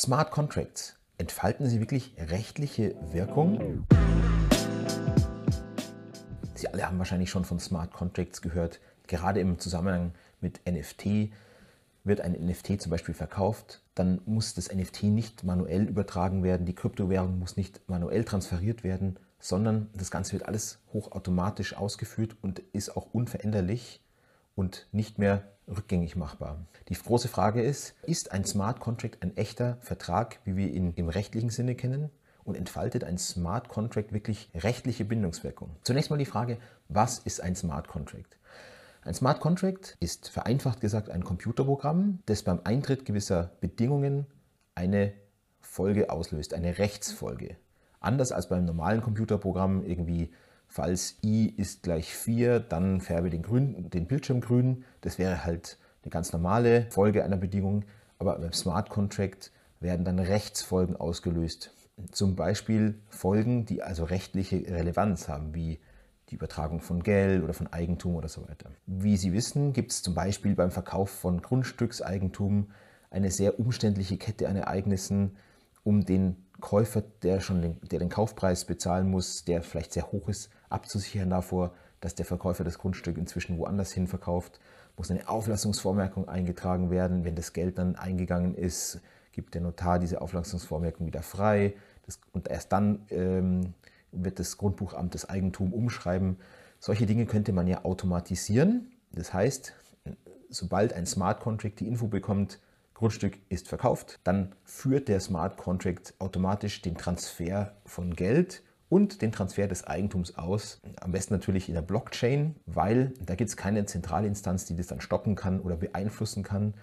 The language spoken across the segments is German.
Smart Contracts, entfalten sie wirklich rechtliche Wirkung? Sie alle haben wahrscheinlich schon von Smart Contracts gehört. Gerade im Zusammenhang mit NFT wird ein NFT zum Beispiel verkauft, dann muss das NFT nicht manuell übertragen werden, die Kryptowährung muss nicht manuell transferiert werden, sondern das Ganze wird alles hochautomatisch ausgeführt und ist auch unveränderlich und nicht mehr rückgängig machbar. Die große Frage ist, ist ein Smart Contract ein echter Vertrag, wie wir ihn im rechtlichen Sinne kennen? Und entfaltet ein Smart Contract wirklich rechtliche Bindungswirkung? Zunächst mal die Frage, was ist ein Smart Contract? Ein Smart Contract ist vereinfacht gesagt ein Computerprogramm, das beim Eintritt gewisser Bedingungen eine Folge auslöst, eine Rechtsfolge. Anders als beim normalen Computerprogramm irgendwie falls i ist gleich 4, dann färbe den, grün, den Bildschirm grün. Das wäre halt eine ganz normale Folge einer Bedingung. Aber beim Smart Contract werden dann Rechtsfolgen ausgelöst. Zum Beispiel Folgen, die also rechtliche Relevanz haben, wie die Übertragung von Geld oder von Eigentum oder so weiter. Wie Sie wissen, gibt es zum Beispiel beim Verkauf von Grundstückseigentum eine sehr umständliche Kette an Ereignissen, um den Käufer, der schon den, der den Kaufpreis bezahlen muss, der vielleicht sehr hoch ist, abzusichern davor, dass der Verkäufer das Grundstück inzwischen woanders hin verkauft, muss eine Auflassungsvormerkung eingetragen werden. Wenn das Geld dann eingegangen ist, gibt der Notar diese Auflassungsvormerkung wieder frei. Das, und erst dann ähm, wird das Grundbuchamt das Eigentum umschreiben. Solche Dinge könnte man ja automatisieren. Das heißt, sobald ein Smart Contract die Info bekommt, Grundstück ist verkauft, dann führt der Smart Contract automatisch den Transfer von Geld und den Transfer des Eigentums aus. Am besten natürlich in der Blockchain, weil da gibt es keine Zentralinstanz, die das dann stoppen kann oder beeinflussen kann.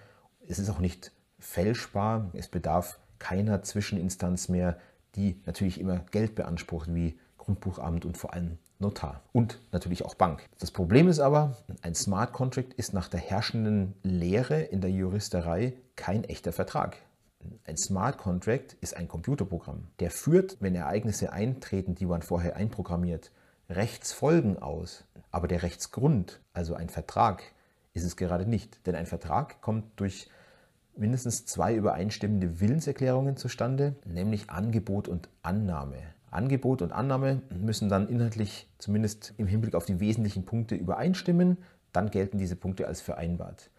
Es ist auch nicht fälschbar. Es bedarf keiner Zwischeninstanz mehr, die natürlich immer Geld beansprucht, wie Grundbuchamt und vor allem Notar und natürlich auch Bank. Das Problem ist aber, ein Smart Contract ist nach der herrschenden Lehre in der Juristerei kein echter Vertrag. Ein Smart Contract ist ein Computerprogramm. Der führt, wenn Ereignisse eintreten, die man vorher einprogrammiert, Rechtsfolgen aus. Aber der Rechtsgrund, also ein Vertrag, ist es gerade nicht. Denn ein Vertrag kommt durch mindestens zwei übereinstimmende Willenserklärungen zustande, nämlich Angebot und Annahme. Angebot und Annahme müssen dann inhaltlich zumindest im Hinblick auf die wesentlichen Punkte übereinstimmen. Dann gelten diese Punkte als vereinbart.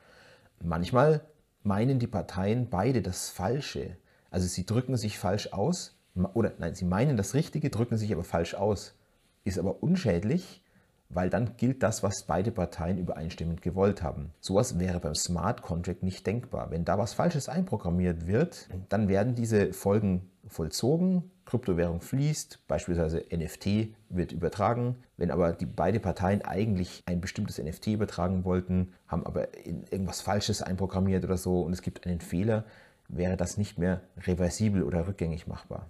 Manchmal meinen die Parteien beide das Falsche. Also sie drücken sich falsch aus oder nein, sie meinen das Richtige, drücken sich aber falsch aus. Ist aber unschädlich, weil dann gilt das, was beide Parteien übereinstimmend gewollt haben. Sowas wäre beim Smart Contract nicht denkbar. Wenn da was Falsches einprogrammiert wird, dann werden diese Folgen vollzogen, Kryptowährung fließt, beispielsweise NFT wird übertragen. Wenn aber die beide Parteien eigentlich ein bestimmtes NFT übertragen wollten, haben aber irgendwas Falsches einprogrammiert oder so und es gibt einen Fehler, wäre das nicht mehr reversibel oder rückgängig machbar.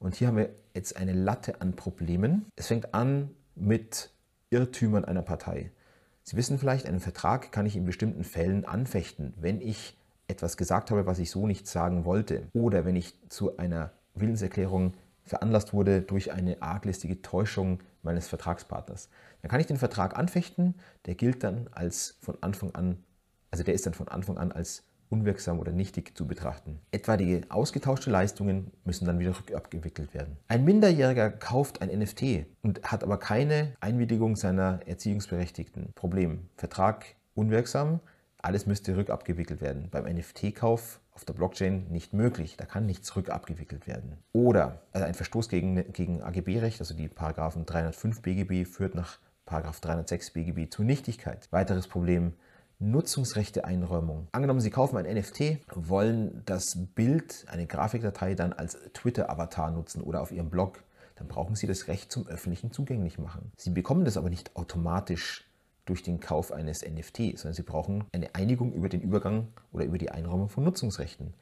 Und hier haben wir jetzt eine Latte an Problemen. Es fängt an mit Irrtümern einer Partei. Sie wissen vielleicht, einen Vertrag kann ich in bestimmten Fällen anfechten, wenn ich etwas gesagt habe, was ich so nicht sagen wollte. Oder wenn ich zu einer Willenserklärung veranlasst wurde durch eine arglistige Täuschung meines Vertragspartners. Dann kann ich den Vertrag anfechten, der gilt dann als von Anfang an, also der ist dann von Anfang an als unwirksam oder nichtig zu betrachten. Etwaige ausgetauschte Leistungen müssen dann wieder rückabgewickelt werden. Ein Minderjähriger kauft ein NFT und hat aber keine Einwilligung seiner Erziehungsberechtigten. Problem, Vertrag unwirksam, alles müsste rückabgewickelt werden. Beim NFT-Kauf auf der Blockchain nicht möglich. Da kann nichts rückabgewickelt werden. Oder also ein Verstoß gegen, gegen AGB-Recht, also die Paragraphen 305 BGB, führt nach Paragraph 306 BGB zur Nichtigkeit. Weiteres Problem, Nutzungsrechte-Einräumung. Angenommen, Sie kaufen ein NFT, wollen das Bild, eine Grafikdatei dann als Twitter-Avatar nutzen oder auf Ihrem Blog, dann brauchen Sie das Recht zum öffentlichen zugänglich machen. Sie bekommen das aber nicht automatisch durch den Kauf eines NFT, sondern Sie brauchen eine Einigung über den Übergang oder über die Einräumung von Nutzungsrechten.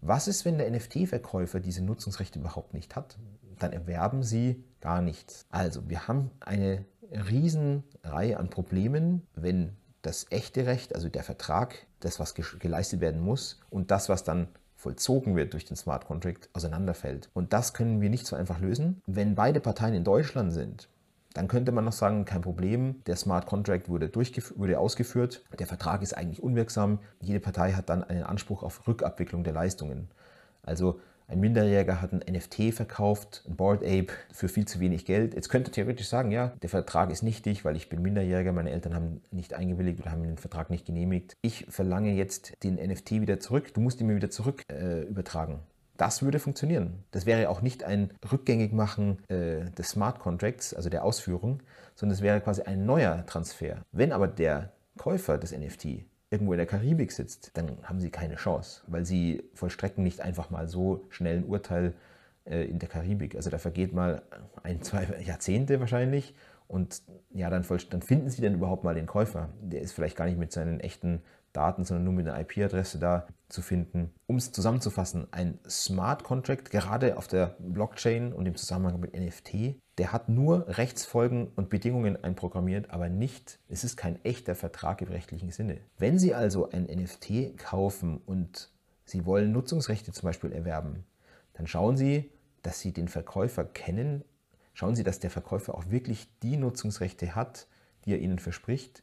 Was ist, wenn der NFT-Verkäufer diese Nutzungsrechte überhaupt nicht hat? Dann erwerben Sie gar nichts. Also, wir haben eine Riesenreihe an Problemen, wenn das echte Recht, also der Vertrag, das, was geleistet werden muss und das, was dann vollzogen wird durch den Smart Contract, auseinanderfällt. Und das können wir nicht so einfach lösen. Wenn beide Parteien in Deutschland sind, dann könnte man noch sagen, kein Problem, der Smart Contract wurde, wurde ausgeführt, der Vertrag ist eigentlich unwirksam, jede Partei hat dann einen Anspruch auf Rückabwicklung der Leistungen. Also ein Minderjähriger hat ein NFT verkauft, ein Board Ape, für viel zu wenig Geld. Jetzt könnte theoretisch sagen, ja, der Vertrag ist nichtig, weil ich bin Minderjähriger, meine Eltern haben nicht eingewilligt oder haben den Vertrag nicht genehmigt. Ich verlange jetzt den NFT wieder zurück, du musst ihn mir wieder zurück äh, übertragen. Das würde funktionieren. Das wäre auch nicht ein Rückgängigmachen äh, des Smart Contracts, also der Ausführung, sondern es wäre quasi ein neuer Transfer. Wenn aber der Käufer des NFT irgendwo in der Karibik sitzt, dann haben sie keine Chance, weil sie vollstrecken nicht einfach mal so schnell ein Urteil äh, in der Karibik. Also da vergeht mal ein, zwei Jahrzehnte wahrscheinlich und ja, dann, dann finden sie dann überhaupt mal den Käufer. Der ist vielleicht gar nicht mit seinen echten Daten, sondern nur mit einer IP-Adresse da zu finden. Um es zusammenzufassen, ein Smart Contract, gerade auf der Blockchain und im Zusammenhang mit NFT, der hat nur Rechtsfolgen und Bedingungen einprogrammiert, aber nicht, es ist kein echter Vertrag im rechtlichen Sinne. Wenn Sie also ein NFT kaufen und Sie wollen Nutzungsrechte zum Beispiel erwerben, dann schauen Sie, dass Sie den Verkäufer kennen. Schauen Sie, dass der Verkäufer auch wirklich die Nutzungsrechte hat, die er Ihnen verspricht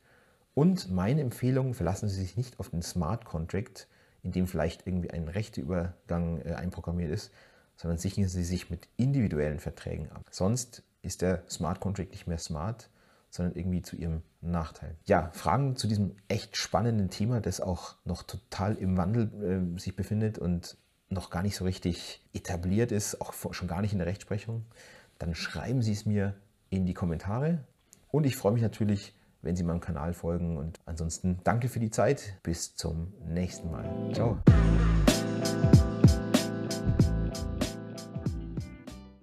und meine Empfehlung, verlassen Sie sich nicht auf den Smart Contract, in dem vielleicht irgendwie ein Rechteübergang äh, einprogrammiert ist, sondern sichern Sie sich mit individuellen Verträgen ab. Sonst ist der Smart Contract nicht mehr smart, sondern irgendwie zu Ihrem Nachteil. Ja, Fragen zu diesem echt spannenden Thema, das auch noch total im Wandel äh, sich befindet und noch gar nicht so richtig etabliert ist, auch schon gar nicht in der Rechtsprechung, dann schreiben Sie es mir in die Kommentare. Und ich freue mich natürlich, wenn Sie meinem Kanal folgen. Und ansonsten danke für die Zeit. Bis zum nächsten Mal. Ciao.